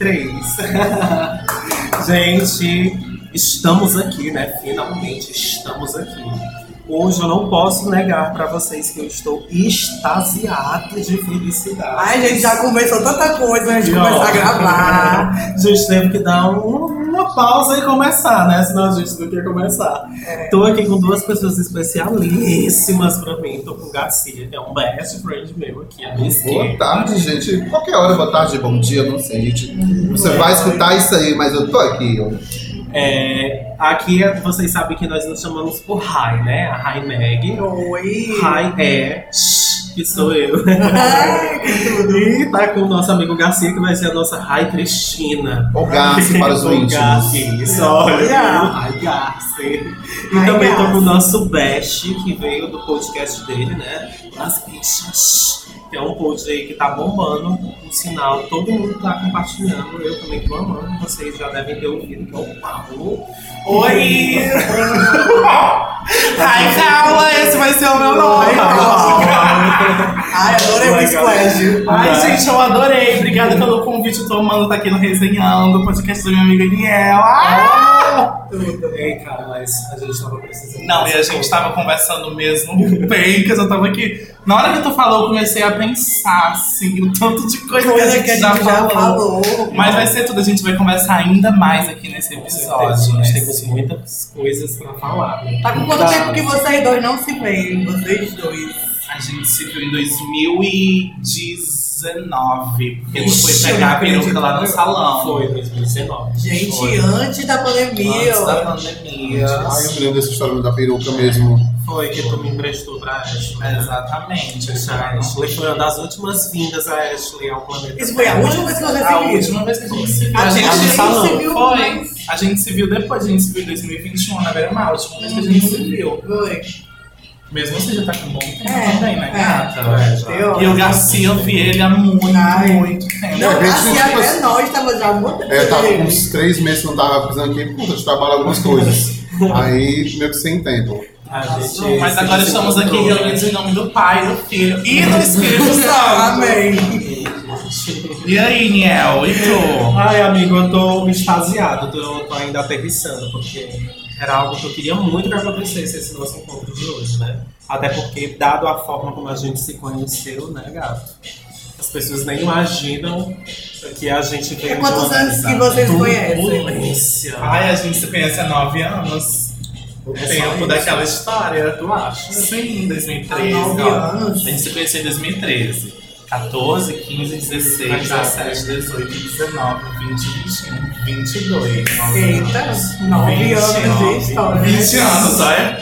Três. Gente, estamos aqui, né? Finalmente estamos aqui. Hoje eu não posso negar pra vocês que eu estou extasiada de felicidade. Ai, gente, já conversou tanta coisa antes de começar a gravar. A gente teve que dar um- uma pausa e começar, né? Senão a gente não quer começar. É. Tô aqui com duas pessoas especialíssimas pra mim. Tô com o Garcia, que é um best friend meu aqui, minha Boa esquerda. tarde, gente. Qualquer hora, boa tarde, bom dia, não sei, gente. Você vai escutar isso aí, mas eu tô aqui. ó. É, aqui vocês sabem que nós nos chamamos por Rai, né? A Rai Meg. Oi. Rai é, que sou eu. Tudo. E tá com o nosso amigo Garcia, que vai ser a nossa Rai Cristina. Ou Garce para os O íntimos. Garcia, Isso, olha. Olha. Rai Garcia. E também tô Garcia. com o nosso Best, que veio do podcast dele, né? As Bichas. Que é um post aí que tá bombando, um sinal, todo mundo tá compartilhando, eu também tô amando, vocês já devem ter ouvido, que é o Paulo. Oi! Ai, Carla, esse vai ser o meu nome. Adorei o splash. Ai, gente, eu adorei. Obrigada pelo convite. Eu tô amando estar aqui no Resenhando, o podcast da minha amiga Niel. Ah! Ei, cara, mas a gente tava precisando. Não, e a gente tava conversando mesmo bem, que eu já tava aqui. Na hora que tu falou, eu comecei a pensar, assim, o tanto de coisa, Coisa que a gente já falou. Mas vai ser tudo, a gente vai conversar ainda mais aqui nesse episódio. certeza, nós né? temos muitas coisas pra falar. Tá com quanto tempo que vocês dois não se veem? Vocês dois. A gente se viu em 2019, porque tu foi Ixi, eu pegar a peruca lá no salão. Foi 2019. Gente, Foi. antes da pandemia. Antes da pandemia. Ai, eu me lembro dessa história da peruca mesmo. Foi que tu me emprestou pra Ashley. Exatamente. A Ashley foi uma das últimas vindas a Ashley ao planeta. Isso foi a última vez que vocês A se viram? última vez que a gente se viu. A A gente se viu foi. A gente se viu depois, a gente se viu em 2021, na Beira Mar, a última vez que a gente se viu. Foi. Mesmo assim, já tá com um bom tempo É, também, né, é. gata? É. Eu- E o Garcia, eu vi ele há muito, Ai. muito tempo. Não, É, a gente assim, tipo até nós tava já muito É, eu tava com uns três meses que não tava pisando aqui, puta, de trabalho algumas coisas. Aí, meio que sem tempo. A gente Mas agora estamos aqui reunidos em nome do Pai, do Filho e do Espírito Santo. Amém. E aí, Niel, e tu? Ai, amigo, eu tô extasiado, tô, tô ainda aterrissando, porque era algo que eu queria muito que acontecesse esse nosso encontro de hoje, né? Até porque, dado a forma como a gente se conheceu, né, gato? As pessoas nem imaginam que a gente quantos de uma anos que vocês conhecem? Ai, a gente se conhece há nove anos. O É tempo daquela história. Tu acha? Sim, 2013. Há nove ó. anos. A gente se conheceu em 2013. 14, 15, 16, Exato. 17, 18, 19, 20, 21, 22. nove Eita, anos. nove 20 anos de história. 20 anos, olha.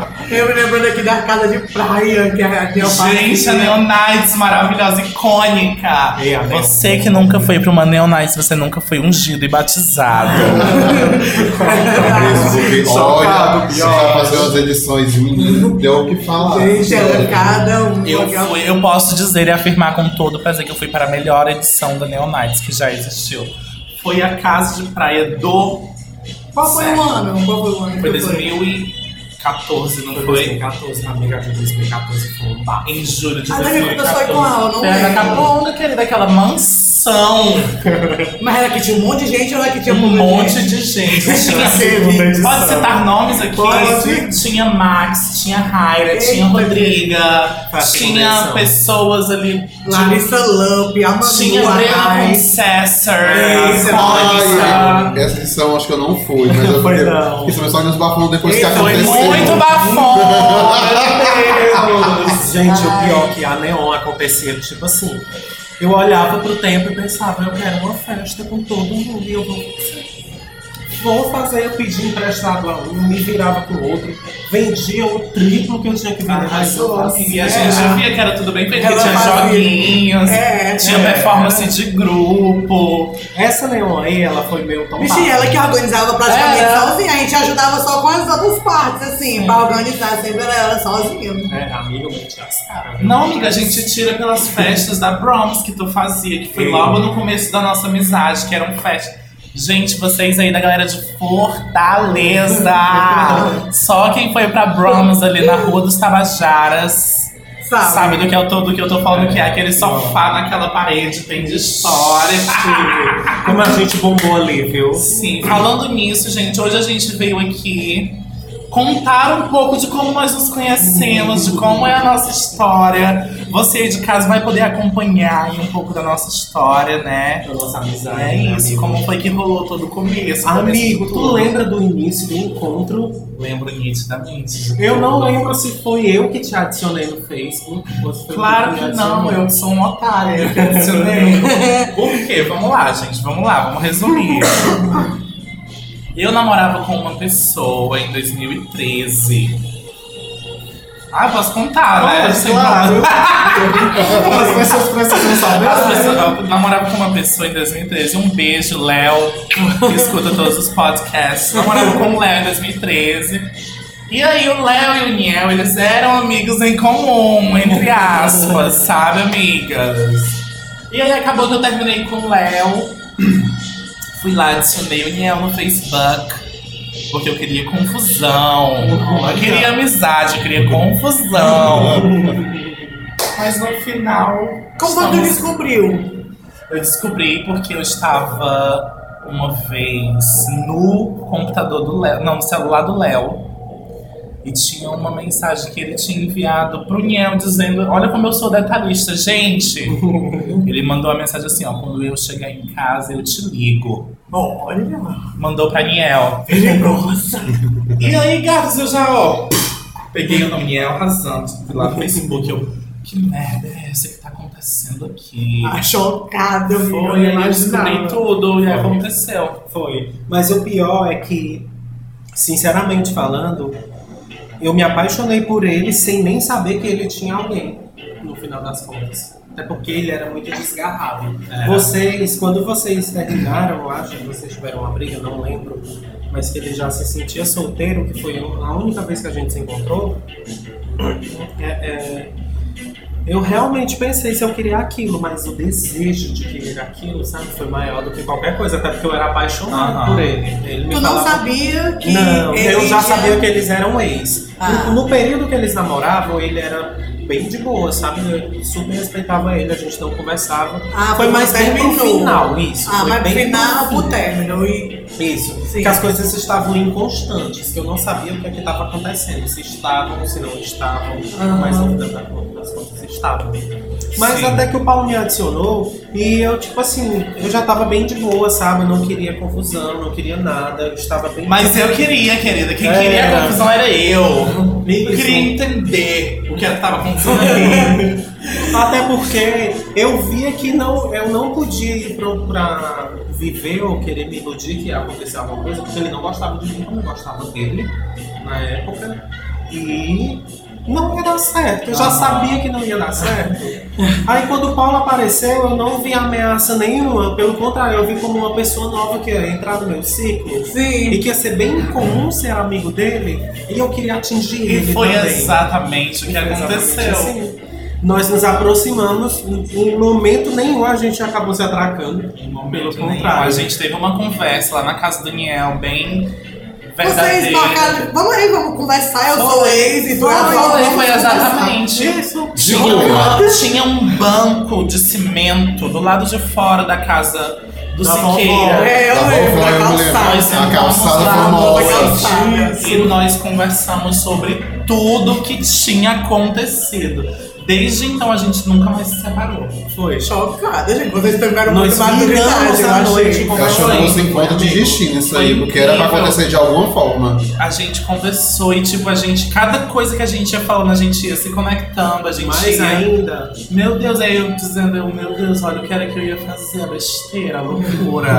Eu me lembrando aqui da casa de praia que a que eu Gente, a Neonites maravilhosa, icônica. Neo- Você que nunca foi pra uma Neonites, você nunca foi ungido e batizado. É olha, você vai fazer umas edições, menino, deu o que falar. Gente, era cada um. Eu, fui, eu posso dizer e afirmar com todo prazer que eu fui para a melhor edição da Neonites que já existiu. Foi a casa de praia do. Qual foi o ano? Qual foi o ano? Foi que 2014, não Foi foi? 2014, amiga, de 2014 foi um bar. Em julho de Ah, lembra que eu sou 2014. igual, não Foi a da lembro. Caponga, querida, aquela mansão. Mas era que tinha um monte de gente ou era que tinha Um monte gente? de gente. Tinha, Segunda edição. pode citar nomes aqui? Pode. Tinha Max, tinha Raira, tinha Rodriga, Foi tinha pessoas ali. Larissa Lamp, a Manu Tinha Brena. Concessor. Ai, essa edição acho que eu não fui, mas eu Foi fiquei, não. fiquei sabendo só nos bafões depois que Eita, Foi aconteceu. muito bafão, meu Deus. Gente, o Ai. pior é que a Neon acontecia, tipo assim, eu olhava pro tempo e pensava, eu quero uma festa com todo mundo e eu vou. Vou fazer, eu pedi emprestado a um, me virava com o outro, vendia o triplo que eu tinha que vender, eu fazia. E a gente via que era tudo bem feito, tinha joguinhos, É, tinha é. performance de grupo. Essa Neon aí, ela foi meio tombada. Vixe, ela que organizava praticamente Era. sozinha. A gente ajudava só com as outras partes, assim, pra organizar sempre era ela sozinha. É, amigo, mete as caras. Não, amiga, a gente tira pelas festas da Broms que tu fazia, que foi logo no começo da nossa amizade, que eram festas. Gente, vocês aí da galera de Fortaleza! Só quem foi pra Broms ali na Rua dos Tabajaras Sabe? Sabe do que eu tô, do que eu tô falando que é aquele sofá naquela parede tem de história. Como a gente bombou ali, viu? Sim, falando nisso, gente, hoje a gente veio aqui contar um pouco de como nós nos conhecemos, de como é a nossa história. Você aí de casa vai poder acompanhar aí um pouco da nossa história, né? Da nossa amizade. É né, isso, amigo? como foi que rolou todo o começo. Amigo, tu lembra do início do encontro? Lembro nitidamente. Eu não lembro se foi eu que te adicionei no Facebook. Claro que não, eu sou um otário, eu que adicionei. Por quê? Vamos lá, gente, vamos lá, vamos resumir. Eu namorava com uma pessoa em 2013. Ah, posso contar, né? Pode, Sem claro. As pessoas precisam saber. Eu namorava com uma pessoa em 2013. Um beijo, Léo, que escuta todos os podcasts. Namorava com o Léo em 2013. E aí o Léo e o Niel, eles eram amigos em comum, entre aspas, sabe, amigas? E aí acabou que eu terminei com o Léo. Fui lá, adicionei o Niel no Facebook. Porque eu queria confusão. Eu queria amizade, eu queria confusão. Mas no final. Como você estamos- descobriu? eu descobri porque eu estava uma vez no computador do Léo, não, no celular do Léo. E tinha uma mensagem que ele tinha enviado pro Niel dizendo: Olha como eu sou detalhista, gente. ele mandou a mensagem assim: Ó, quando eu chegar em casa eu te ligo. Olha. Mandou pra Niel. Perigosa. E aí, gatos, eu já, ó, peguei o nome Niel arrasando. Fui lá no Facebook, eu. Que merda é essa que tá acontecendo aqui? Ah, chocada. Foi, eu aí eu descobri tudo e aconteceu. Foi. Mas o pior é que, sinceramente falando, eu me apaixonei por ele sem nem saber que ele tinha alguém, no final das contas. Até porque ele era muito desgarrado. Era. Vocês, quando vocês terminaram, eu acho que vocês tiveram uma briga, não lembro, mas que ele já se sentia solteiro, que foi a única vez que a gente se encontrou, é, é, eu realmente pensei se eu queria aquilo, mas o desejo de querer aquilo, sabe, foi maior do que qualquer coisa, até porque eu era apaixonado por ele. ele me Tu não sabia que. Não, ele eu já sabia que eles eram ex. Ah. No, no período que eles namoravam, ele era bem de boa, sabe? Eu super respeitava ele, a gente não conversava. Ah, foi mais bem pro final, isso. Ah, foi mas bem final, pro término. E... Isso, Sim. que as coisas estavam inconstantes, que eu não sabia o que é estava acontecendo, se estavam, se não estavam, Aham. mas no final das contas estavam. Mas Sim. até que o Paulo me adicionou e eu, tipo assim, eu já tava bem de boa, sabe? Eu não queria confusão, não queria nada, eu estava bem Mas eu queria, querida. Quem Era. queria confusão era eu. Eu queria entender o que estava acontecendo. Até porque eu via que não, eu não podia ir pro, pra viver ou querer me iludir que ia acontecer alguma coisa, porque ele não gostava de mim eu gostava dele na época. E não ia dar certo. Eu já sabia que não ia dar certo. Aí quando o Paulo apareceu, eu não vi ameaça nenhuma. Pelo contrário, eu vi como uma pessoa nova que ia entrar no meu ciclo. E Sim. que ia ser bem comum ser amigo dele. E eu queria atingir E ele foi também. exatamente o que aconteceu. assim. Nós nos aproximamos, em momento nenhum a gente acabou se atracando. Em Pelo momento nenhum. contrário. A gente teve uma conversa lá na casa do Niel, bem Vocês marcaram. Vamos aí, vamos conversar. Eu sou ex e tu é Foi, exatamente. Isso. Tinha, tinha um banco de cimento do lado de fora da casa do Da Siqueira. É, eu lembro da calçada. Nós A calçada lá famosa. E nós conversamos sobre tudo que tinha acontecido. Desde então a gente nunca mais se separou. Foi. Chocada, gente. Vocês tiveram Nós muita maturidade, eu a achei. noite Eu com- acho que Foi, fosse encontro de destino isso aí, porque era pra acontecer de alguma forma. A gente conversou e, tipo, a gente, cada coisa que a gente ia falando, a gente ia se conectando, a gente Mais ia. ainda, Meu Deus, aí eu dizendo, eu, meu Deus, olha o que era que eu ia fazer, a besteira, a loucura.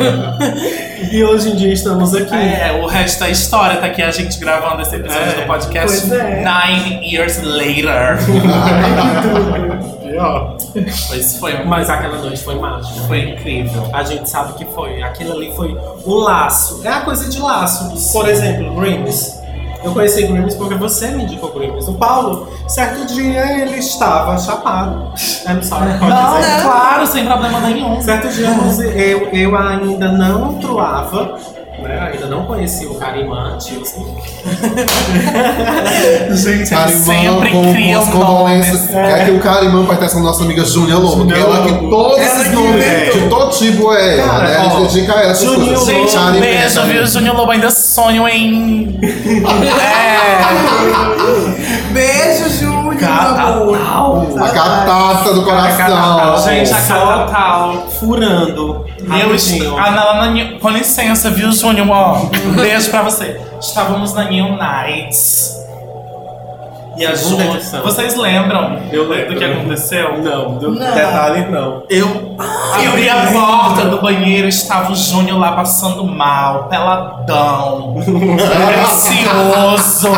e hoje em dia estamos aqui. é, o resto da história tá aqui a gente gravando esse episódio É, do podcast pois é. Nine Years Later. Pois foi, Mas aquela noite foi mágica. foi incrível. A gente sabe que foi. Aquilo ali foi o laço. É a coisa de laço. Por exemplo, Grimes. Eu conheci Grimes porque você me indicou Grimes. O Paulo, certo dia, ele estava chapado. I'm sorry, pode Não, dizer. claro, sem problema nenhum. Certo dia, eu, eu ainda não truava. Né? Ainda não conheci o Carimã, Tilson. Gente, Carimã eles sempre com, com criam as condoléncias. nomes. É que o Carimã vai ter essa nossa amiga Júnia Lobo, que ela que Lobo. todos Ela esses nomes inventou. de todo tipo é ela, Cara, né? A gente dedica a ela essas Juninho coisas. Gente, um Carimã, beijo, Carimã. viu? Júnior Lobo ainda sonho em. é. Beijo, Júnior. A catata do coração. Gente, a Catatal. Furando. Eu rapidinho. est... ah, na, na, New- com licença, viu, Júnior? Ó, um beijo pra você. Estávamos na New Nights. E a Segunda edição. Vocês lembram Eu do lembro. que aconteceu? Não, do Não. detalhe não. Eu abri a porta do banheiro, estava o Júnior lá passando mal, peladão, delicioso.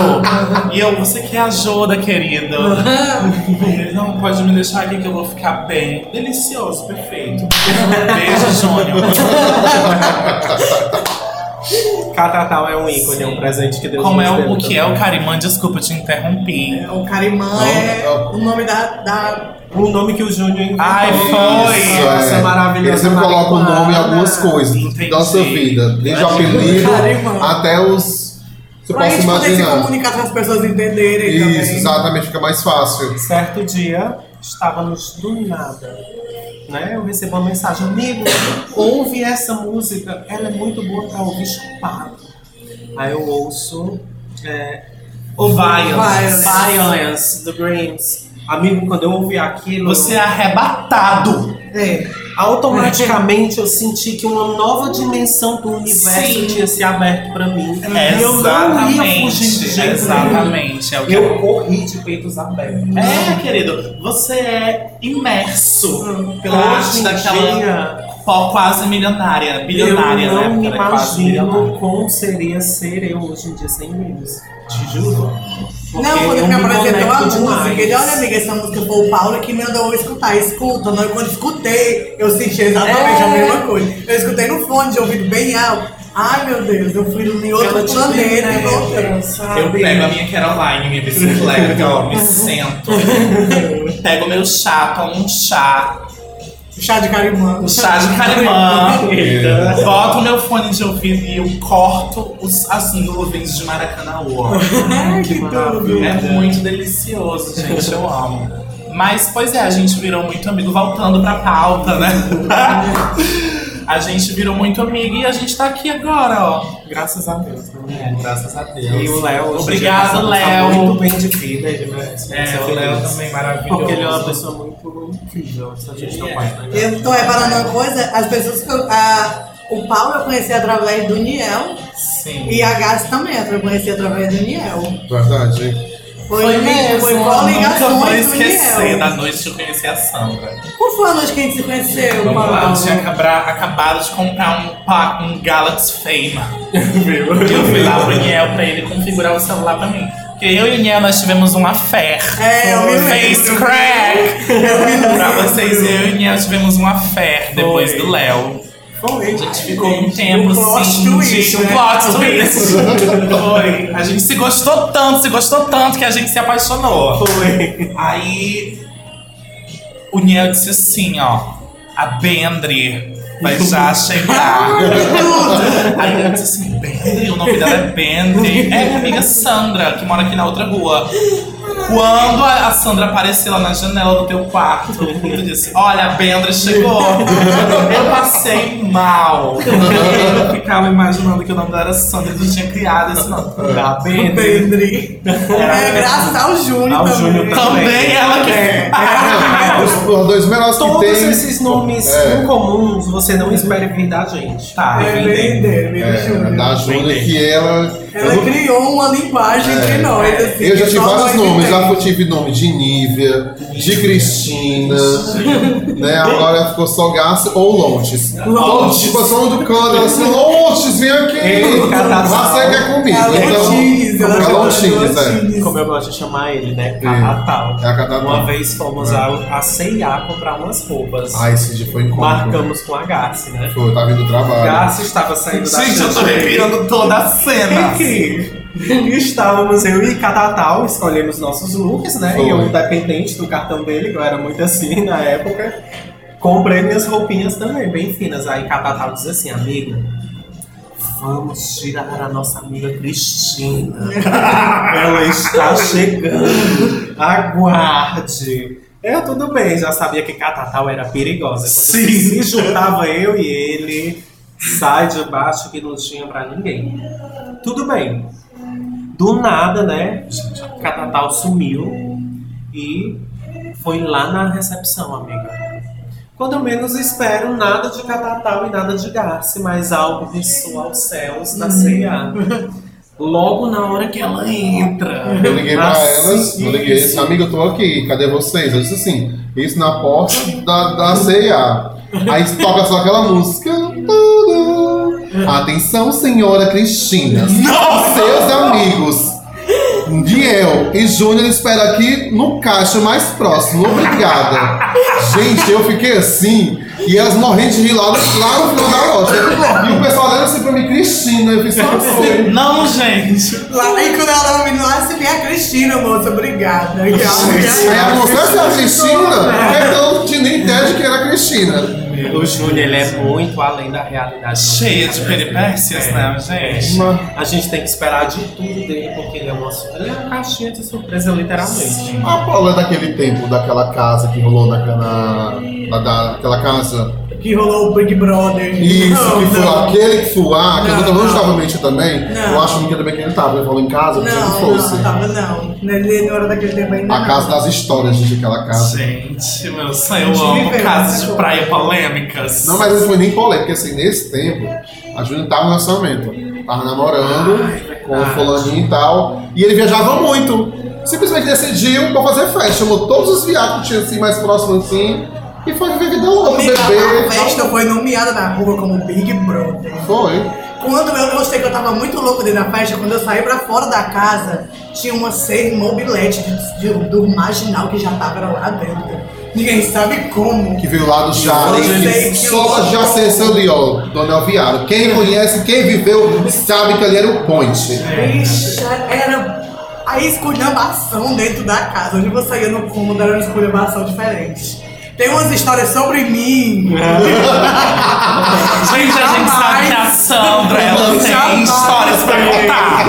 E eu, você quer ajuda, querido? Ele, não, pode me deixar aqui que eu vou ficar bem. Delicioso, perfeito. Beijo, Júnior. Catatal é um ícone, é um presente que Deus Como é nos o, deu o que é o. Carimã? Desculpa, eu te interrompi. O Carimã é não. o nome da, da O nome que o Júnior inventou. Ai, foi. Isso, Essa é. maravilhosa Ele sempre coloca o nome em algumas coisas Entendi. da nossa vida. Desde o apelido até os. Você pra pode gente poder se imaginar. comunicar com as pessoas entenderem Isso, também. exatamente, fica mais fácil. Certo dia, estávamos do nada. Né? Eu recebo uma mensagem, amigo, ouve essa música, ela é muito boa pra ouvir chupado. Aí eu ouço é, o Violence, Violence. Violence, do Dreams. Amigo, quando eu ouvi aquilo, Você é arrebatado. É, automaticamente eu senti que uma nova dimensão do universo Sim. tinha se aberto pra mim. E eu não ia fugir de jeito. Exatamente. É Eu corri de peitos abertos. É, querido, você é imerso pela Hoje arte daquela dia, quase milionária, bilionária, eu não né? me é milionária. imagino como seria ser eu hoje em dia sem eles. Te juro. Porque Não, quando eu me apresentou a música, ele, olha amiga, essa música foi o Paulo que me mandou eu escutar, escuta. Não, quando escutei, eu senti exatamente É. a mesma coisa. Eu escutei no fone de ouvido bem alto. Ai meu Deus, eu fui em outro Ela te planeta e voltei. sabe? Eu pego a minha Caroline, minha bicicleta, ó, me sento. Pego o meu chá, tomo um chá, Chá de carimã. um chá de carimã. Eita. Boto o meu fone de ouvido e eu corto os, as nuvens de Maracanã. Que Que tudo. maravilha. É muito delicioso, gente. Eu amo. Mas, pois é, a gente virou muito amigo, voltando pra pauta, né? a gente virou muito amigo e a gente tá aqui agora, ó. Graças a Deus. Né? É, graças a Deus. E o Léo, Obrigado, tá Léo. Muito bem de vida, ele É, o Léo também maravilhoso. Porque ele é uma pessoa muito incrível. A gente não Ele pode é. negar. Eu tô reparando uma coisa, as pessoas que eu. a- o Paulo eu conheci através do Niel Sim. e a Gassi também eu conheci através do Niel. Verdade. Foi, Foi mesmo, foi eu nunca vou esquecer da noite que eu conheci a Sandra. Qual foi a noite que a gente se conheceu, Vamos lá, eu Paulo? tinha acabra- acabado de comprar um, um Galaxy Fame. E eu fui lá pro Niel pra ele configurar o celular pra mim. Porque eu e o Niel, nós tivemos uma fé. É, eu me. Face crack! pra vocês, eu e o Niel tivemos uma fé depois Foi. do Léo. Foi. A gente ficou um tempo Um plot assim, twist, de- um né? plot twist. Foi. A gente se gostou tanto, se gostou tanto que a gente se apaixonou. Foi. Aí o Niel disse assim, ó, a Bendre vai já chegar. Aí eu disse assim, Bendre, o nome dela é Bendre. É minha amiga Sandra, que mora aqui na outra rua. Quando a Sandra apareceu lá na janela do teu quarto, eu disse, olha, a Bendre chegou. Eu passei mal. Eu ficava imaginando que o nome dela era Sandra e tu tinha criado esse nome. Da Bendre. Pedri. É, graças ao Júnior Ao também. Júnior Também ela que Os, os dois melhores que Todos tem. esses nomes É. incomuns você não espere vir da gente. Tá, É, vem do É, Júnior. da Júlia que ela. Ela criou uma linguagem entre nós, assim. Eu já que tive vários nomes, já entendemos. tive nome de Nívia, de Cristina, né? Agora ficou só Garça ou Lontes. Lontes. Tipo, a do canto, ela assim, Lontes, vem aqui! Você quer comigo. É então, ela é Lontines, é. Como eu gosto de chamar ele, né? Catatal. É a Catatal. Uma vez fomos ao- a C&A comprar umas roupas. Ah, esse dia foi encontro. Marcamos com a Garci, né? Foi, eu tava indo do trabalho. Garci estava saindo da Gente, eu tô repirando toda a cena. Incrível. Estávamos eu e Catatal, escolhemos nossos looks, né? Foi. E eu, dependente do cartão dele, que eu era muito assim na época, comprei minhas roupinhas também, bem finas. Aí Catatal diz assim, amigo, Vamos tirar a nossa amiga Cristina. Ela está chegando. Aguarde. Eu tudo bem, já sabia que Catatal era perigosa. Quando Sim. se juntava eu e ele, sai de baixo que não tinha pra ninguém. Tudo bem. Do nada, né? Catatal sumiu e foi lá na recepção, amiga. Quando eu menos espero, nada de Catatal e nada de Garce, mas algo ressoa aos céus da CIA. Logo na hora que ela entra. Eu liguei pra Assim, elas, eu liguei, isso. amiga, eu tô aqui, cadê vocês? Eu disse assim, isso na porta da, da CIA. Aí toca só aquela música. Atenção, senhora Cristina. Seus amigos. Diel e Júnior esperam aqui no caixa mais próximo. Obrigada. Gente, eu fiquei assim. E elas morrendo de rir lá, no- lá no final da loja. E o pessoal olhando assim pra mim, Cristina. Eu fiz só assim. Não, gente. Lá, e quando ela tava vindo lá, se vem a Cristina, moça, obrigada. E ela- Aí ela mostrou essa a Cristina, então eu não tinha nem ideia de que era a Cristina. O Júnior ele é muito além da realidade. Cheia de peripécias, né, gente? A gente tem que esperar de tudo dele, porque ele é uma, ele é uma caixinha de surpresa, literalmente. A Paula é daquele tempo, daquela casa que rolou naquela. Da, daquela casa. Que rolou o Big Brother. Isso, Não, que foi não. aquele que foi lá, que Não, eu não não. estava mente também. Não. Eu acho que também que ele tava, ele falou em casa, eu que Não, fosse. não, tava não. Ele não era daquele tempo ainda. A não. casa das histórias, gente, aquela casa. Gente, meu sonho, eu Gente, amo casas né? de praia polêmicas. Não, mas não foi nem polêmica, porque assim, nesse tempo, a Júlia tava no relacionamento. Tava namorando com o fulaninho e tal. E ele viajava muito. Simplesmente decidiu pra fazer festa. Chamou todos os viados que tinha assim mais próximos assim. E foi viver vida louca, beber. a festa foi nomeada na rua como Big Brother. Foi. Quando eu gostei que eu tava muito louco dentro da festa, quando eu saí pra fora da casa, tinha uma cena mobilete de, de- do marginal que já tava lá dentro. Ninguém sabe como. Que veio lá do que Só já ser ali, ó, Dona Elviário. Quem conhece, quem viveu, sabe que ali era o point. Bicha, era a esculhambação dentro da casa. Onde você ia no fundo, era uma esculhambação diferente. Tem umas histórias sobre mim. Gente, a gente sabe que a Sandra ela tem histórias pra contar.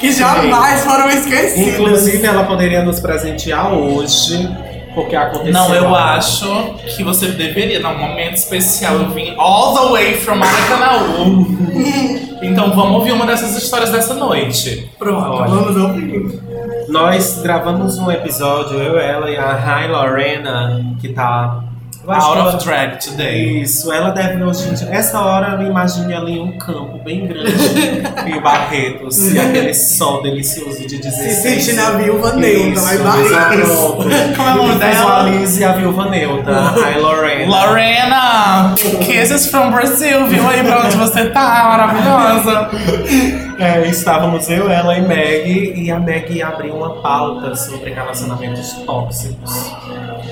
que jamais foram esquecidas. Inclusive, ela poderia nos presentear hoje, porque aconteceu. Não, eu acho que você deveria, num momento especial, eu vim all the way from Maracanaú. então vamos ouvir uma dessas histórias dessa noite. Pronto, Olha. vamos ouvir. Nós gravamos um episódio, eu, ela e a Rai Lorena, que tá. Acho Out of drag today. Isso, ela deve em dia. Essa hora eu imagino ela em um campo bem grande, em Barretos, e aquele sol delicioso de 16. Se sente na viúva neutra, vai Isso, Barretos. Como é o nome dela? Visualize a viúva neutra, a Rai Lorena. Lorena! Kisses from Brazil, viu aí pra onde você tá? Maravilhosa! É, estávamos eu, ela e Meg, e a Meg abriu uma pauta sobre relacionamentos tóxicos.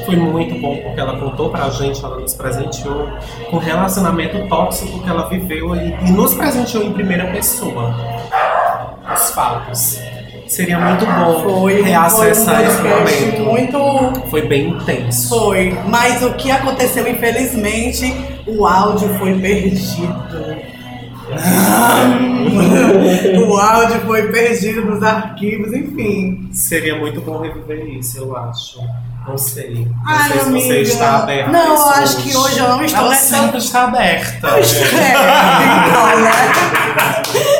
Foi muito bom porque ela contou pra gente, ela nos presenteou com o relacionamento tóxico que ela viveu e, e nos presenteou em primeira pessoa. Os fatos. Seria muito bom Foi, reacessar foi um esse momento. muito Foi bem intenso. Foi, mas o que aconteceu, infelizmente, o áudio foi perdido. o áudio foi perdido nos arquivos, enfim. Seria muito bom reviver isso, eu acho. Não sei. Não Ai, sei se amiga. você está aberta. Não, eu acho que hoje eu não estou Ela nessa. sempre está aberta. É, então, né?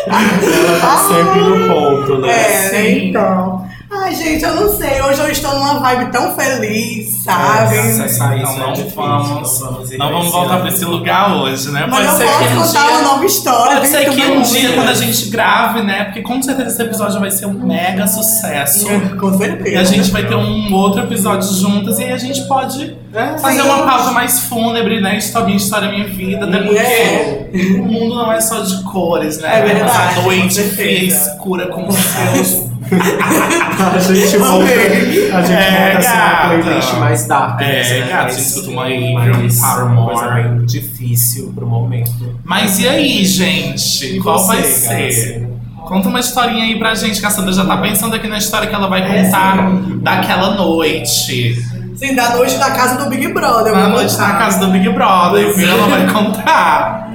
Ela tá sempre no ponto, né? É, Sim. então. Ai, gente, eu não sei. Hoje eu estou numa vibe tão feliz, sabe? É, Então não é difícil, vamos, não vamos não vamos voltar pra esse lugar hoje, né? Mas eu ser que posso um contar dia- uma nova história. Pode ser que um dia, quando a gente grave, né? Porque com certeza esse episódio vai ser um mega sucesso. Com certeza. E a gente vai ter um outro episódio juntas e aí a gente pode É, fazer Sim. uma pauta mais fúnebre, né? História minha, história minha vida. Até porque É. o mundo não é só de cores, né? É verdade, Essa noite fria, certeza. escura com seus. A gente volta, a gente É, volta assim, gata. playlist mais dark. É, né? gata, a gente escuta uma mais- Paramore. uma coisa bem difícil pro momento. Mas e aí, gente? E Qual você, vai ser? Conta uma historinha aí pra gente, que a Sandra já tá pensando aqui na história que ela vai contar daquela noite. Sim, da noite da casa do Big Brother. Na vou noite contar. na casa do Big Brother, viu? Ela vai contar.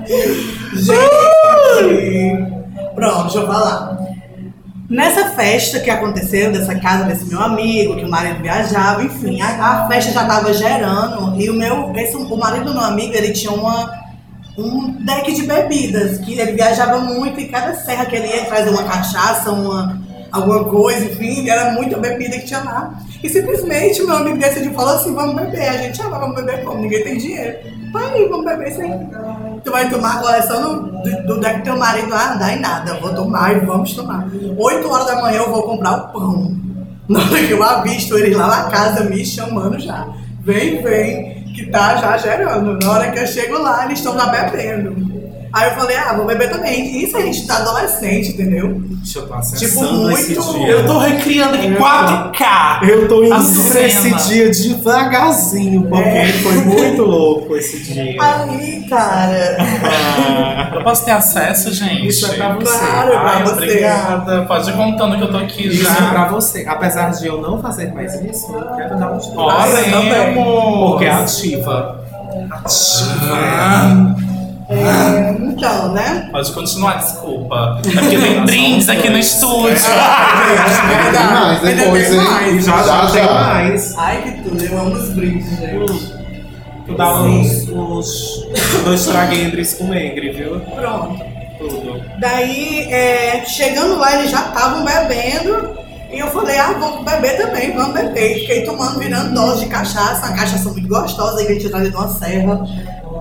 Gente, pronto, deixa eu falar. Nessa festa que aconteceu, dessa casa desse meu amigo, que o marido viajava, enfim, a, a festa já tava gerando e o meu, esse, o marido do meu amigo, ele tinha uma, um deck de bebidas, que ele viajava muito e cada serra que ele ia trazer uma cachaça, uma, alguma coisa, enfim, era muita bebida que tinha lá. E simplesmente meu amigo decidiu falar assim, vamos beber. A gente, ah, vamos beber como? Ninguém tem dinheiro. Vai, vamos beber isso aí. Tu vai tomar agora é só no, do, deck teu marido, ah, não dá em nada, vou tomar e vamos tomar. 8 horas da manhã eu vou comprar o pão. Na hora que eu avisto eles lá na casa me chamando já. Vem, vem, que tá já gerando. Na hora que eu chego lá, eles estão lá bebendo. Aí eu falei, ah, vou beber também. Isso a gente tá adolescente, entendeu? Deixa eu tô acessando Tipo, esse muito- dia. Eu tô recriando em Eu 4K. Eu tô indo pra esse dia devagarzinho, porque É. foi muito louco esse dia. Aí, cara. Ah, Eu posso ter acesso, gente? Isso é pra você. Claro, é pra Ai, você. obrigada. Pode ir contando que eu tô aqui Isso já. é pra você. Apesar de eu não fazer mais isso, eu quero dar um estudo. Oremos. Porque é ativa. Ah, É, então, né? Pode continuar, desculpa. É porque tem drinks aqui no estúdio. É verdade. mais Ainda depois, tem mais. E já, já, Já, tem mais. Ai, que tudo. Eu amo os brindes, gente. Tu dá uns, uns dois traguendres com engre, viu? Pronto. Tudo. Daí, é, chegando lá, eles já estavam bebendo. E eu falei, ah, vamos beber também, vamos beber. E fiquei tomando, virando dose de cachaça. Uma cachaça muito gostosa, que a gente trazia de uma serra.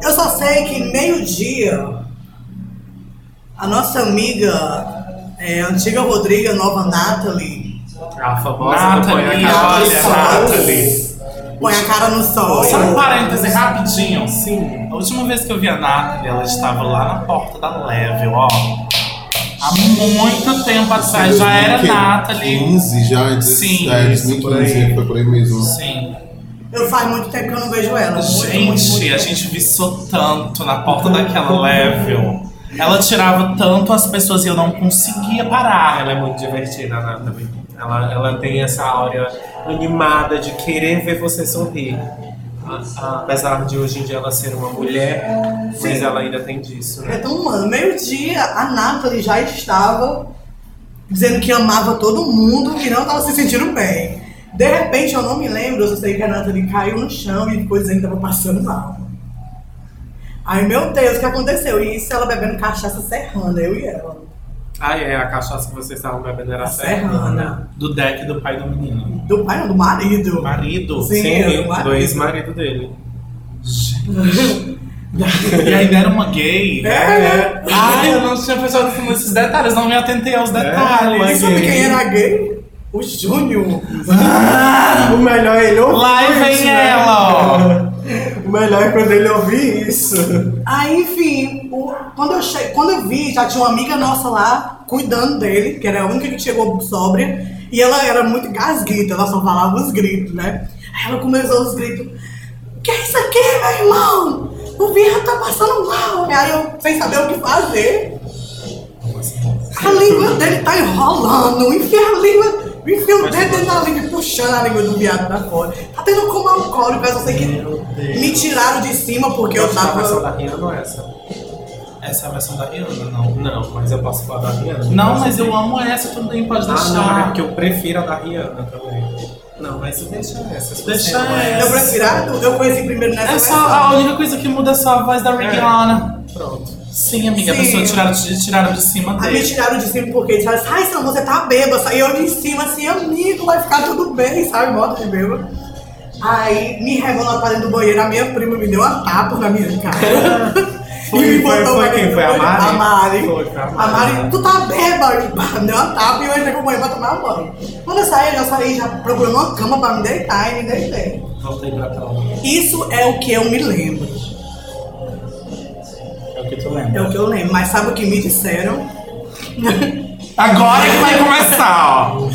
Eu só sei que meio-dia, a nossa amiga, é, antiga Rodriga, nova Nathalie, A famosa cara no olha, sol. Nathalie. põe a cara no sol. Só um parêntese rapidinho. Sim. A última vez que eu vi a Nathalie, ela estava lá na porta da Level, ó. Há muito tempo atrás, já era Nathalie. 15, já, Sim, é, isso, por aí. 2015, foi por aí mesmo. Sim. Eu faz muito tempo que eu não vejo ela. Muito, Gente, muito, muito a gente viçou tanto na porta daquela Level. Ela tirava tanto as pessoas e eu não conseguia parar. Ela é muito divertida, né? também. Ela, ela tem essa áurea animada de querer ver você sorrir. Apesar de hoje em dia ela ser uma mulher, mas ela ainda tem disso, É né? tão humano. Meio-dia, a Nathalie já estava dizendo que amava todo mundo e não estava se sentindo bem. De repente, eu não me lembro, eu só sei que a Nathalie caiu no chão e ficou dizendo que estava passando mal. Aí, meu Deus, o que aconteceu? E isso ela bebendo cachaça serrana, eu e ela. Ah, é, a cachaça que vocês estavam bebendo era A serrana. serrana. Do deck do pai do menino. Do pai, não, do marido. Marido. Sim. Sim, do do marido. ex-marido dele. E ainda era uma gay. É. Ai, eu não tinha pensado nesses detalhes, não me atentei aos uma detalhes. Sabe gay. quem era gay? O Júnior. O melhor é ele ouvir Lá isso, vem né? ela, O melhor é quando ele ouvir isso. Aí, enfim, o- quando, eu che... quando eu vi, já tinha uma amiga nossa lá cuidando dele, que era a única que chegou sóbria, e ela era muito gasguita, ela só falava os gritos, né? Aí ela começou os gritos: Que é isso aqui, meu irmão? O viado tá passando mal. Aí eu, sem saber o que fazer, a língua dele tá enrolando, enfia a língua. Enfia o dedo dentro da língua e puxando a língua do viado pra fora. Tá tendo como alcoólico, mas eu sei que me tiraram de cima porque eu Eu tava a versão da Rihanna ou essa? Essa é a versão da Rihanna, não. Não, mas eu posso falar da Rihanna. Não, mas eu amo essa também, pode Ah, deixar. não, é porque eu prefiro a da Rihanna também. Não, mas deixa essa. Deixa não é essa. Eu prefiro a do- eu conheci primeiro nessa É só a única coisa que muda é só a voz da Rihanna. Pronto. Sim, amiga, Sim. a pessoa tiraram, de- tiraram de cima Aí me dele. tiraram de cima porque eles falaram assim, ai, senão você tá bêbada. E eu de cima assim, amigo, vai ficar tudo bem, sabe? Moto de bêbado. Aí me rebola pra dentro do banheiro, a minha prima me deu uma tapa na minha cara. Foi- E me foi- botou foi pra quem? Foi a. Mari? A Mari. Foi, foi a A Mari. Mari, tu tá bêbado. Pá, Me deu uma tapa e eu entrei pro banheiro pra tomar banho. Quando eu saí, eu já saí já procurando uma cama pra me deitar e me deitei. Voltei pra cá. Isso é o que eu me lembro. É o que tu É lembra. o que eu lembro. Mas sabe o que me disseram? Agora que vai começar, ó.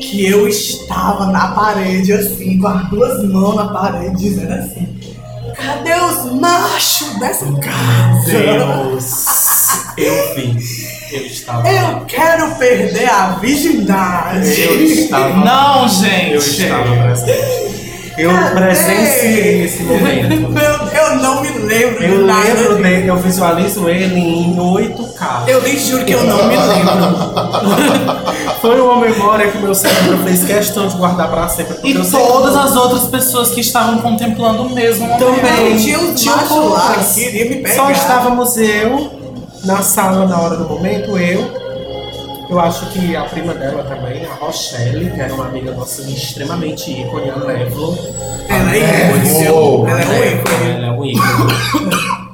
que eu estava na parede, assim, com as duas mãos na parede, dizendo assim: Cadê os machos dessa casa? Deus! Eu vi. Eu estava. Eu quero perder a virgindade. Eu estava. Não, Eu gente. estava presente. Eu Cadê? presenciei esse momento. Eu, não me lembro de Eu nada. lembro dele, eu visualizo ele em 8K. Eu lhe juro que eu não me lembro. Foi uma memória que meu cérebro fez questão de guardar pra sempre. E sei todas as outras pessoas que estavam contemplando o mesmo momento. Também. Tinha queriam me pegar. Só estávamos eu na sala na hora do momento, eu. Eu acho que a prima dela também, a Rochelle, que era uma amiga nossa extremamente ícone, a Levlo. Ela é ícone, viu? Uou. Ela é um ícone. Ela é um ícone.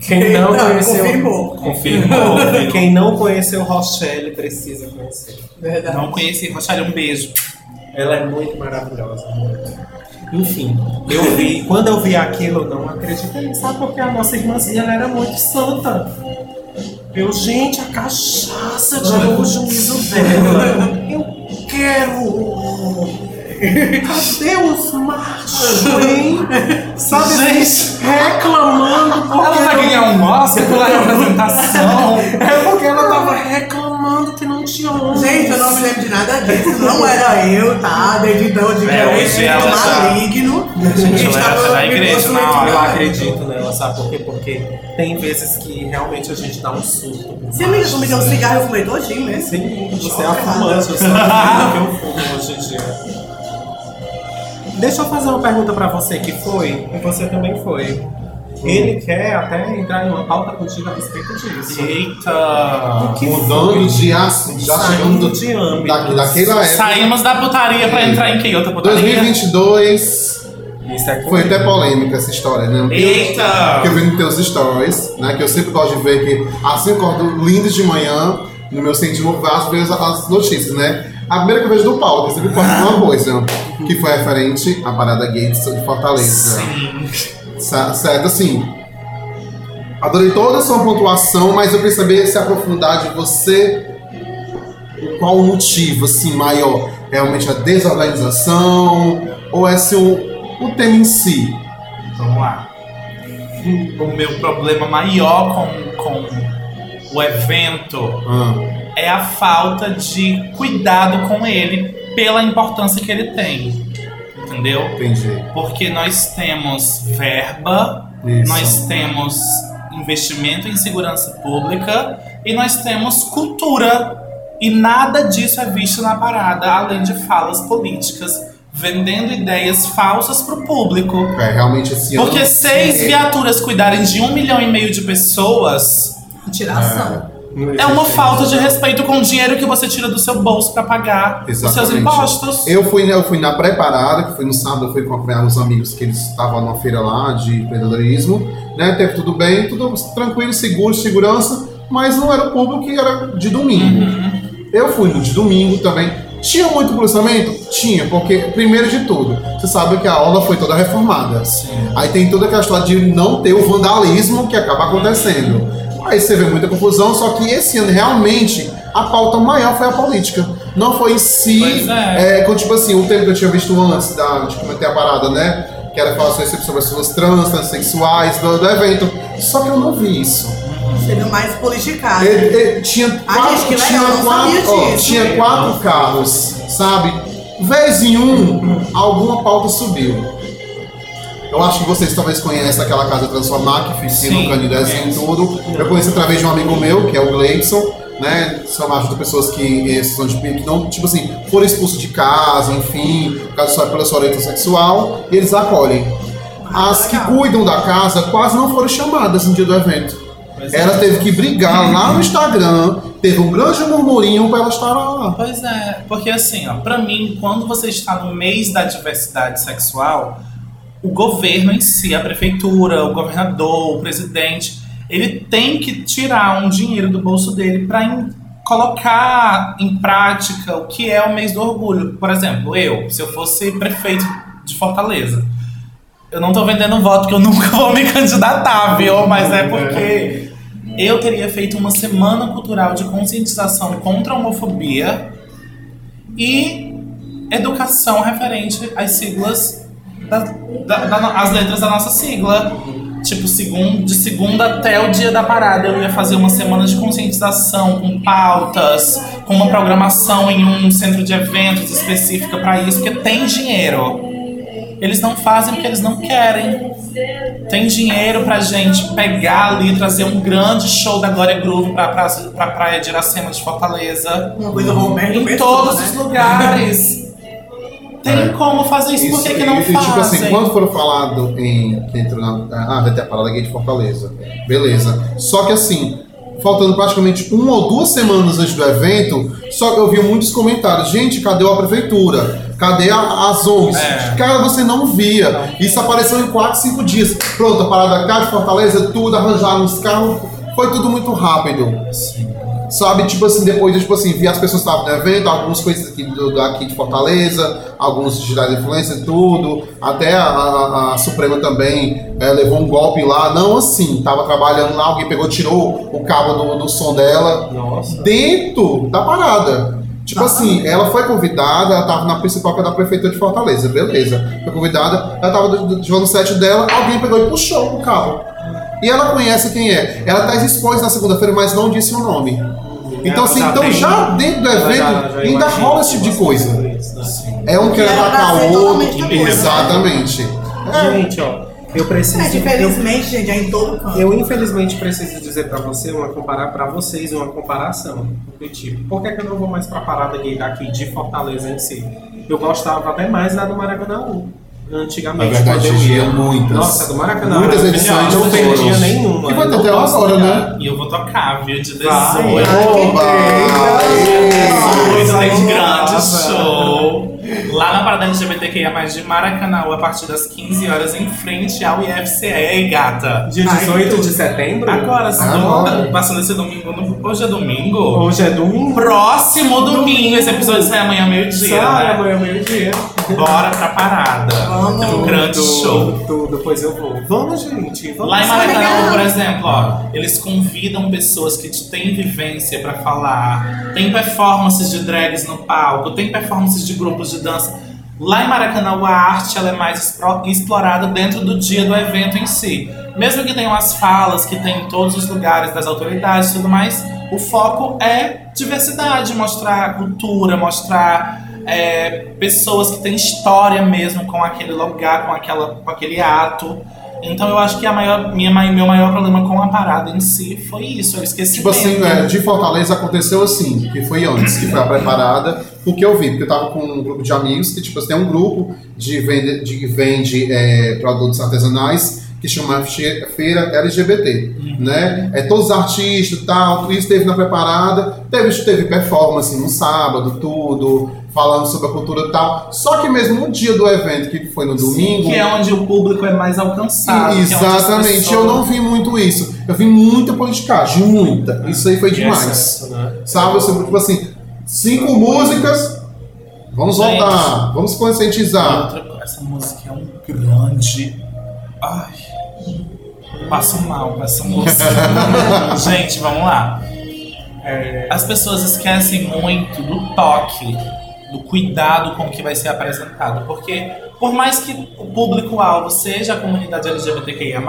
Quem não Eita, conheceu. confirmou. Confirmou. Quem não conheceu Rochelle precisa conhecer. Verdade. Não conheci, Rochelle, um beijo. Ela é muito maravilhosa. muito. Enfim, eu vi, quando eu vi aquilo, eu não acreditei. Sabe porque a nossa irmãzinha ela era muito santa. Eu, gente, a cachaça tirou o juízo dela. Eu quero. Cadê os machos, hein? Sabe, Gente. reclamando porque. Ela vai não- ganhar um Oscar pela representação. É porque ela tava reclamando que não tinha homem. Gente, eu não me lembro de nada disso. Não era eu, tá? Digo que É, era um hoje ela já- maligno. Gente, ela era da me igreja na hora. Eu acredito nela, sabe por quê? Porque tem vezes que realmente a gente dá um surto. Se a amiga me deu um cigarro, eu fumei todinho mesmo. Sim, você é a fumante, eu sou a que eu fumo hoje em dia. Deixa eu fazer uma pergunta pra você que foi, e você também foi. Ele quer até entrar em uma pauta contigo a respeito disso. Eita! Mudando de assunto, já Saindo chegando de âmbito. da, daquela época. Saímos da putaria pra entrar em que outra putaria? 2022 Isso é foi até polêmica essa história, né? Eita! Que eu vi nos teus stories, né? Que eu sempre gosto de ver que assim eu acordo lindo de manhã, no meu centro vaso, vejo as notícias, né? A primeira que eu vejo do Paulo, que sempre posta uma coisa, que foi referente à parada Gates de Fortaleza. Sim. Certo, assim. Adorei toda a sua pontuação, mas eu queria saber se aprofundar de você. Qual o motivo, assim, maior? Realmente a desorganização? Ou é se o, o tema em si? Vamos lá. O meu problema maior com, com o evento Ah, é a falta de cuidado com ele pela importância que ele tem. Entendeu? entendi. Porque nós temos verba, Isso. nós temos investimento em segurança pública e nós temos cultura. E nada disso é visto na parada, além de falas políticas, vendendo ideias falsas para o público. É, realmente esse ano. Porque seis é, viaturas cuidarem de um milhão e meio de pessoas Tiração. é uma falta de respeito com o dinheiro que você tira do seu bolso para pagar os seus Exatamente. impostos. Eu fui, eu fui na preparada, que foi no sábado, eu fui acompanhar uns amigos que eles estavam numa feira lá de empreendedorismo, né? Teve tudo bem, tudo tranquilo, seguro, segurança, mas não era o público que era de domingo. Uhum. Eu fui no de domingo também. Tinha muito policiamento? Tinha, porque, primeiro de tudo, você sabe que a aula foi toda reformada. Aí tem toda aquela história de não ter o vandalismo que acaba acontecendo. Aí você vê muita confusão, só que esse ano realmente a pauta maior foi a política. Não foi em si. É. é, com, tipo assim, o tempo que eu tinha visto antes da, de cometer a parada, né? Que era falar sobre sobre as pessoas trans, transexuais, do, do evento. Só que eu não vi isso. Sendo mais politicado. Ele, ele tinha Ai, quatro, gente, que legal, tinha quatro, ó, disso. tinha quatro carros, sabe? Vez em um, alguma pauta subiu. Eu acho que vocês talvez conhecem aquela casa Transformar, que fica no Canidezinho e conheço. tudo. Eu conheci através de um amigo meu, que é o Gleidson, né? São ajuda pessoas que, eh, são de, que não, tipo assim, foram expulsos de casa, enfim, por causa só pela sua orientação sexual, e eles acolhem. As que cuidam da casa quase não foram chamadas no dia do evento. Pois é. Ela teve que brigar lá no Instagram, teve um grande murmurinho pra ela estar lá. Pois é, porque assim, ó, pra mim, quando você está no mês da diversidade sexual, o governo em si, a prefeitura, o governador, o presidente, ele tem que tirar um dinheiro do bolso dele para colocar em prática o que é o mês do orgulho. Por exemplo, eu, se eu fosse prefeito de Fortaleza, eu não tô vendendo voto que eu nunca vou me candidatar, viu? Mas é porque eu teria feito uma semana cultural de conscientização contra a homofobia e educação referente às siglas, da, da- da- as letras da nossa sigla. Tipo, segun, de segunda até o dia da parada, eu ia fazer uma semana de conscientização com pautas, com uma programação em um centro de eventos específica para isso, porque tem dinheiro. Eles não fazem porque eles não querem. Tem dinheiro pra gente pegar ali, trazer um grande show da Glória Groove pra, pra, pra praia de Iracema de Fortaleza. Uma coisa Roberto Em todos né? os lugares. Tem É. como fazer isso, por que, que não e, fazem? tipo assim, quando foram falado em. Que entrou na. Ah, vai ter a parada gay de Fortaleza. Beleza. Só que assim, faltando praticamente uma ou duas semanas antes do evento, só que eu vi muitos comentários. Gente, cadê a prefeitura? Cadê a, as ONGs? É. Cara, você não via. Isso apareceu em 4, 5 dias. Pronto, a parada cá de Fortaleza, tudo, arranjaram os carros. Foi tudo muito rápido. Sabe, tipo assim, depois eu, tipo assim, vi as pessoas que estavam no evento, algumas coisas aqui, do, daqui de Fortaleza, alguns digitais de influência e tudo, até a, a- a Suprema também eh, levou um golpe lá, não assim, tava trabalhando lá, alguém pegou, tirou o cabo do, do som dela Nossa. dentro da parada. Tipo assim, ela foi convidada, ela tava na principal que é da prefeitura de Fortaleza, beleza. Foi convidada, ela tava do- do- no set dela, alguém pegou e puxou o cabo. E ela conhece quem é. Ela tá expôs na segunda-feira, mas não disse o nome. Então, assim, Já então já dentro do evento ainda rola esse tipo de coisa. né? É um era pra atacar ser o outro. né? Exatamente. Gente, ó, eu preciso. É, eu- infelizmente, gente, é em todo canto. Eu infelizmente preciso dizer pra você uma comparar para vocês uma comparação. Porque tipo, por que, que eu não vou mais pra parada gay daqui de Fortaleza em si? Eu gostava até mais da do Maracanãú. Antigamente, Na verdade, quando eu ia. muitas. Nossa, do Maracanã. Muitas edições não perdia nenhuma. E vai ter Eu até agora, né? E eu vou tocar, viu? De 18. Vai. Oba! Muito tem grande Nossa. show. Lá na Parada LGBTQIA, mais de Maracanã, a partir das 15 horas, em frente ao IFCE. E aí, gata? Dia Ai, 18 tudo. de setembro? Agora, Ah, passando esse domingo. no- Hoje é domingo? Hoje é domingo. Próximo domingo. Esse episódio sai amanhã meio-dia, Sai né? amanhã meio-dia. Bora pra parada. Vamos. Tem um grande Tudo, show. Tudo, pois eu vou. Vamos, gente. Vamos. Lá em Maracanã, por exemplo, ó, eles convidam pessoas que têm vivência pra falar. Tem performances de drags no palco, tem performances de grupos de dança. Lá em Maracanã, a arte ela é mais explorada dentro do dia do evento em si. Mesmo que tenham as falas que tem em todos os lugares das autoridades e tudo mais, o foco é diversidade, mostrar cultura, mostrar é, pessoas que têm história mesmo com aquele lugar, com, aquela, com aquele ato. Então eu acho que a maior, minha, meu maior problema com a parada em si foi isso, eu esqueci. Tipo assim, né, de Fortaleza aconteceu assim, que foi antes, que foi a preparada, porque eu vi, porque eu tava com um grupo de amigos, que tipo, assim, tem um grupo de vende, de, que vende é, produtos artesanais que chama Fe- Feira LGBT, né? É todos os artistas e tal, tudo isso teve na preparada, teve, teve performance no sábado, tudo, falando sobre a cultura tal. Só que mesmo no dia do evento, que foi no domingo, Que é onde o público é mais alcançado. é Exatamente, pessoas- eu não vi muito isso. Eu vi muita politicagem, muita. Isso aí foi E demais. excesso, né? Sabe, tipo assim, cinco músicas, vamos Gente. voltar, vamos conscientizar. Outra essa música é um grande. Ai. Passo mal com essa música. Gente, vamos lá. É, As pessoas esquecem muito do toque, do cuidado com o que vai ser apresentado. Porque, por mais que o público-alvo seja a comunidade LGBTQIA,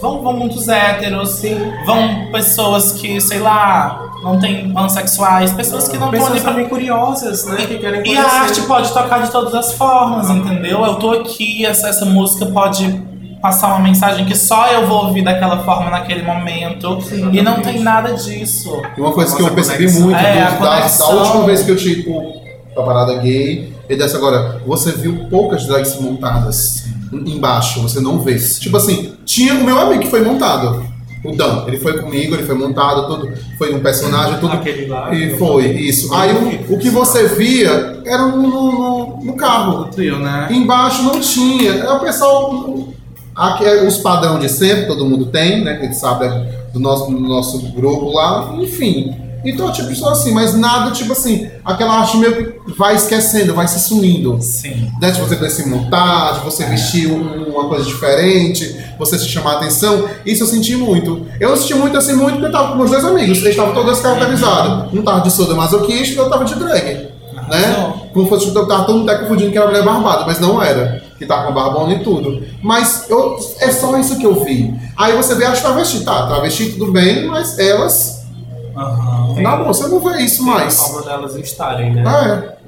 vão, vão muitos héteros, vão pessoas que, sei lá, não têm pansexuais, pessoas que não estão ali pessoas pra também curiosas, né? Que querem e a arte pode tocar de todas as formas, entendeu? Eu tô aqui, essa, essa música pode passar uma mensagem que só eu vou ouvir daquela forma naquele momento. e não tem nada disso. E uma coisa que eu Nossa, percebi conexão. muito, É, do- da, da última vez que eu tive tipo, a parada gay, e dessa agora, você viu poucas drags montadas embaixo, você não vê. Tipo assim, tinha o meu amigo que foi montado. O Dan, ele foi comigo, ele foi montado, tudo, foi um personagem, tudo. Aquele lá. E foi, isso. Aí o, o que você via era no, no, no carro. Trio, né? Embaixo não tinha. É o pessoal. Aqui é os padrão de sempre, todo mundo tem, né? Que sabe é do nosso, do nosso grupo lá, enfim. Então, tipo, só assim, mas nada, tipo assim, aquela arte meio que vai esquecendo, vai se sumindo. Sim. Né, de você se montar, de você vestir um- uma coisa diferente, você se chamar a atenção. Isso eu senti muito. Eu senti muito assim, muito porque eu tava com meus dois amigos. Eles estavam todos caracterizados. Um tava de sadomasoquista e o outro tava de drag. Né? Arrasou. Como fosse, eu tava todo mundo até confundindo que era mulher barbada, mas não era. Que tava com barbona e tudo. Mas eu, é só isso que eu vi. Aí você vê as travesti, tá? Travesti tudo bem, mas elas. Aham. Na você não vê isso A mais. forma delas estarem, né?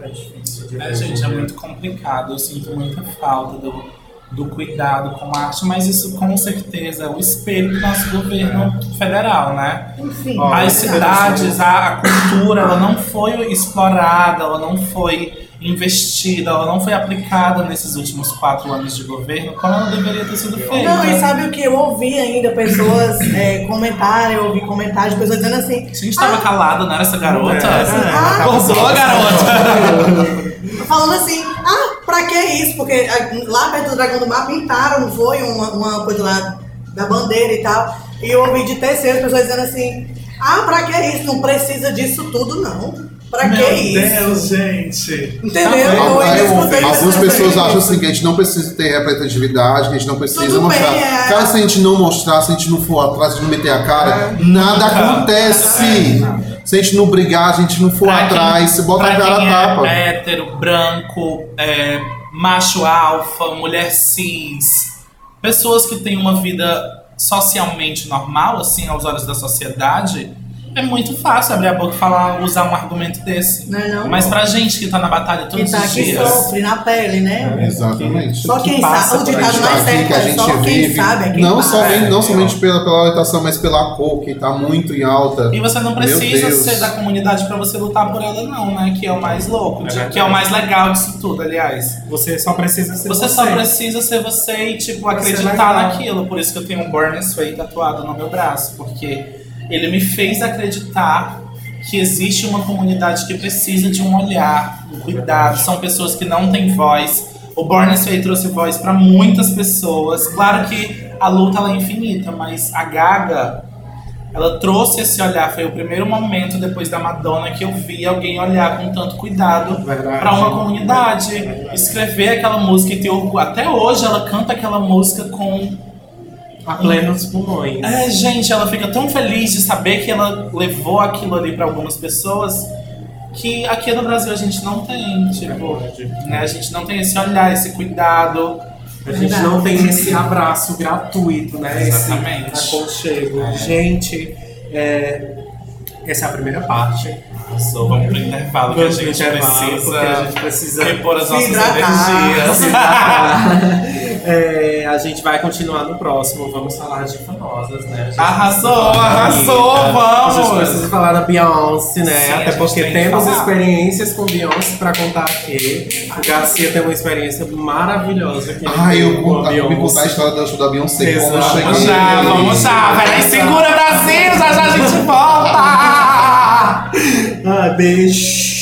É. É difícil de É, ver. gente, é muito complicado. Eu sinto muita falta do, do cuidado com a arte, mas isso com certeza é o espelho do nosso governo federal, né? Enfim. As é cidades, a, a cultura, ela não foi explorada, ela não foi investida, ela não foi aplicada nesses últimos quatro anos de governo como ela deveria ter sido feita. Não, e sabe o que? Eu ouvi ainda pessoas é, comentarem, eu ouvi comentários de pessoas dizendo assim. A gente tava calado, não era essa garota? É, ah, Acordou, garota! Falando assim, ah, pra que isso? Porque ah, lá perto do Dragão do Mar pintaram, não foi? Uma, uma coisa lá da bandeira e tal. E eu ouvi de terceiras pessoas dizendo assim, ah, pra que isso? Não precisa disso tudo, não. Pra que Meu isso? Deus, gente. Entendeu? Ainda escutei algumas pessoas acham assim que a gente não precisa ter representatividade, que a gente não precisa Tudo mostrar. bem, é. Cara, se a gente não mostrar, se a gente não for atrás, se a gente não meter a cara, nada acontece. Se a gente não brigar, se a gente não for Pra quem- atrás, se bota a cara quem a tapa. É hétero, branco, é, macho alfa, mulher cis, pessoas que têm uma vida socialmente normal, assim, aos olhos da sociedade, é muito fácil abrir a boca e falar, usar um argumento desse. Não é não? Mas pra gente que tá na batalha Que todos tá os aqui dias. sofre na pele, né? Exatamente. Só quem passa sabe, o ditado mais tá aqui certo que a é gente só quem vive, sabe, é quem não, passa. somente, não É, somente pela, pela orientação, mas pela cor, que tá muito em alta. E você não precisa ser da comunidade pra você lutar por ela, não, né? Que é o mais louco, É de- que é o mais legal disso tudo, aliás. Você só precisa ser Você só precisa ser você e, tipo, acreditar naquilo. Por isso que eu tenho um Born This Way tatuado no meu braço. Porque ele me fez acreditar que existe uma comunidade que precisa de um olhar, um cuidado. São pessoas que não têm voz. O Born This Way trouxe voz para muitas pessoas. Claro que a luta é infinita, mas a Gaga, ela trouxe esse olhar. Foi o primeiro momento depois da Madonna que eu vi alguém olhar com tanto cuidado para uma comunidade. Escrever aquela música e ter orgulho. Até hoje ela canta aquela música com a plenos pulmões. é, gente, ela fica tão feliz de saber que ela levou aquilo ali pra algumas pessoas que aqui no Brasil a gente não tem, tipo, né? A gente não tem esse olhar, esse cuidado. A gente não tem esse abraço gratuito, né? Exatamente. Esse aconchego. É. Gente, é, essa é a primeira parte. Só vamos pro intervalo que a Vamos gente intervalo, precisa a gente precisa repor as nossas hidratar. energias. É, a gente vai continuar no próximo. Vamos falar de famosas, né? Arrasou, arrasou, Anitta, A gente vamos! precisa falar da Beyoncé, né? Sim, Até porque tem temos experiências com Beyoncé pra contar aqui. O Garcia tem uma experiência maravilhosa ele Ai, eu vou eu vou contar a Beyoncé. história do show da Beyoncé. Como eu cheguei. Vamos já, vamos já. Peraí, segura Brasil, já já a gente volta! Ah, beijo.